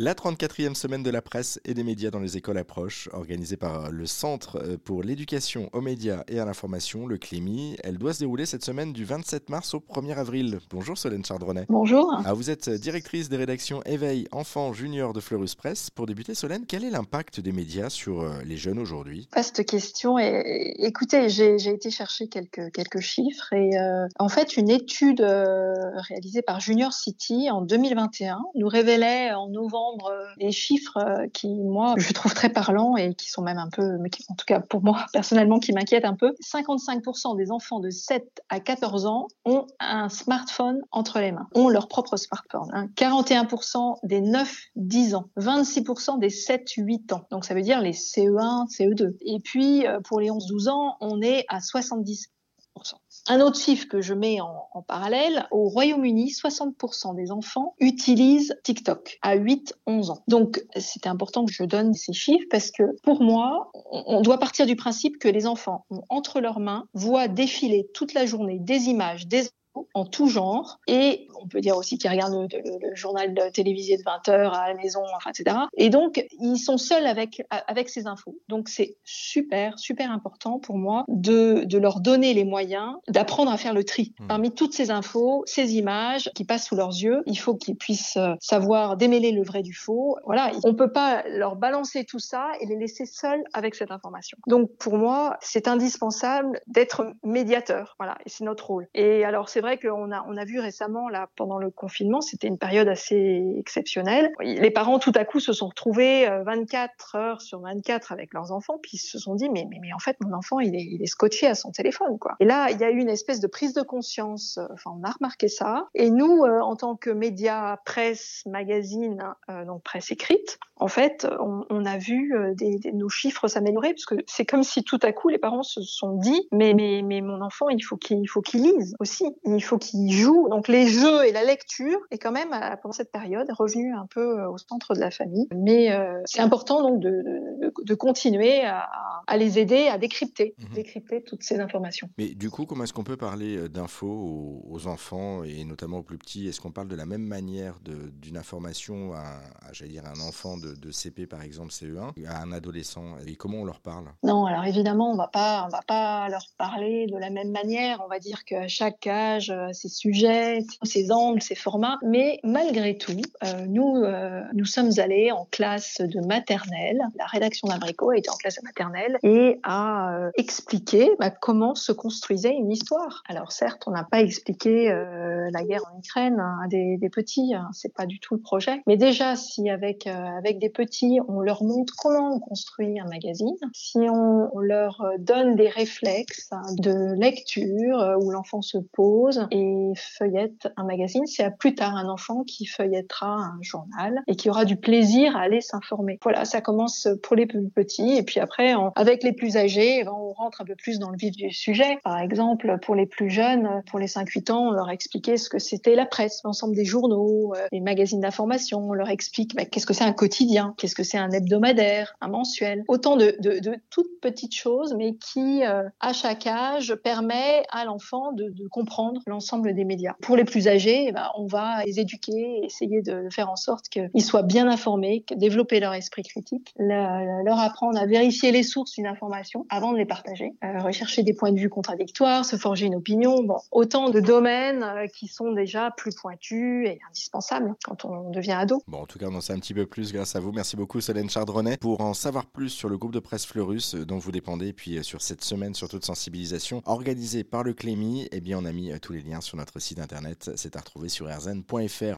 La 34e semaine de la presse et des médias dans les écoles approche, organisée par le Centre pour l'éducation aux médias et à l'information, le CLEMI. Elle doit se dérouler cette semaine du 27 mars au 1er avril. Bonjour Solène Chardronnet. Bonjour. Ah, vous êtes directrice des rédactions Éveil Enfants Junior de Fleurus Presse. Pour débuter, Solène, quel est l'impact des médias sur euh, les jeunes aujourd'hui? Vaste question. Et, écoutez, j'ai été chercher quelques, quelques chiffres et euh, en fait, une étude euh, réalisée par Junior City en 2021 nous révélait en novembre des chiffres qui, moi, je trouve très parlants et qui sont même un peu, en tout cas pour moi personnellement, qui m'inquiètent un peu. 55% des enfants de 7 à 14 ans ont un smartphone entre les mains, ont leur propre smartphone. Hein. 41% des 9-10 ans, 26% des 7-8 ans. Donc ça veut dire les CE1, CE2. Et puis pour les 11-12 ans, on est à 70 un autre chiffre que je mets en, parallèle, au Royaume-Uni, 60% des enfants utilisent TikTok à 8-11 ans. Donc c'est important que je donne ces chiffres parce que pour moi, on doit partir du principe que les enfants ont entre leurs mains, voient défiler toute la journée des images, des en tout genre. Et on peut dire aussi qu'ils regardent le, journal télévisé de 20 heures à la maison, enfin, etc. Et donc, ils sont seuls avec, avec ces infos. Donc, c'est super, super important pour moi de, de leur donner les moyens d'apprendre à faire le tri. Mmh. Parmi toutes ces infos, ces images qui passent sous leurs yeux, il faut qu'ils puissent euh, savoir démêler le vrai du faux. Voilà, on peut pas leur balancer tout ça et les laisser seuls avec cette information. Donc, pour moi, c'est indispensable d'être médiateur. Voilà, et c'est notre rôle. Et alors, c'est vrai qu'on a, on a vu récemment, là, pendant le confinement, c'était une période assez exceptionnelle. Les parents, tout à coup, se sont retrouvés 24 euh, heures sur 24 avec leurs enfants, puis ils se sont dit, mais, mais, mais en fait, mon enfant, il est, scotché à son téléphone, quoi. Et là, il y a eu une espèce de prise de conscience, euh, enfin, on a remarqué ça. Et nous, euh, en tant que médias, presse, magazine, donc presse écrite, en fait, on, a vu nos chiffres s'améliorer, parce que c'est comme si tout à coup, les parents se sont dit, mais, mais, mais mon enfant, il faut qu'il faut qu'il lise aussi il faut qu'ils jouent. Donc les jeux et la lecture est quand même euh, pendant cette période revenu un peu euh, au centre de la famille. Mais euh, c'est important donc de, de, de continuer à, à, les aider à décrypter, mmh. décrypter toutes ces informations. Mais du coup, comment est-ce qu'on peut parler d'infos aux, aux, enfants et notamment aux plus petits? Est-ce qu'on parle de la même manière d'une information à, à j'allais dire, un enfant de, de, CP par exemple CE1 à un adolescent? Et comment on leur parle? Non, alors évidemment, on va pas, on va pas leur parler de la même manière. On va dire qu'à chaque âge ses sujets, ses angles, ses formats. Mais malgré tout, euh, nous, euh, nous sommes allés en classe de maternelle. La rédaction d'Abrico a été en classe de maternelle et a expliqué bah, comment se construisait une histoire. Alors certes, on n'a pas expliqué la guerre en Ukraine hein, à des, des, petits, hein, c'est pas du tout le projet. Mais déjà, si avec avec des petits, on leur montre comment on construit un magazine, si on, on leur donne des réflexes hein, de lecture où l'enfant se pose et feuillette un magazine, c'est à plus tard un enfant qui feuillettera un journal et qui aura du plaisir à aller s'informer. Voilà, ça commence pour les plus petits et puis après, avec les plus âgés, eh ben, on rentre un peu plus dans le vif du sujet. Par exemple, pour les plus jeunes, pour les 5-8 ans, on leur expliquait ce que c'était la presse, l'ensemble des journaux, euh, les magazines d'information. On leur explique bah, qu'est-ce que c'est un quotidien, qu'est-ce que c'est un hebdomadaire, un mensuel. Autant de toutes petites choses, mais qui, euh, à chaque âge, permet à l'enfant de, de comprendre l'ensemble des médias. Pour les plus âgés, eh ben, on va les éduquer, essayer de faire en sorte qu'ils soient bien informés, développer leur esprit critique, leur apprendre à vérifier les sources d'une information avant de les partager, euh, rechercher des points de vue contradictoires, se forger une opinion. Bon, autant de domaines euh, qui sont déjà plus pointus et indispensables quand on devient ado. Bon, en tout cas, on en sait un petit peu plus grâce à vous. Merci beaucoup, Solène Chardronnet. Pour en savoir plus sur le groupe de presse Fleurus euh, dont vous dépendez, puis sur cette semaine surtout de sensibilisation organisée par le Clémy, eh bien, on a mis tous les liens sur notre site internet. À retrouver sur rzn.fr.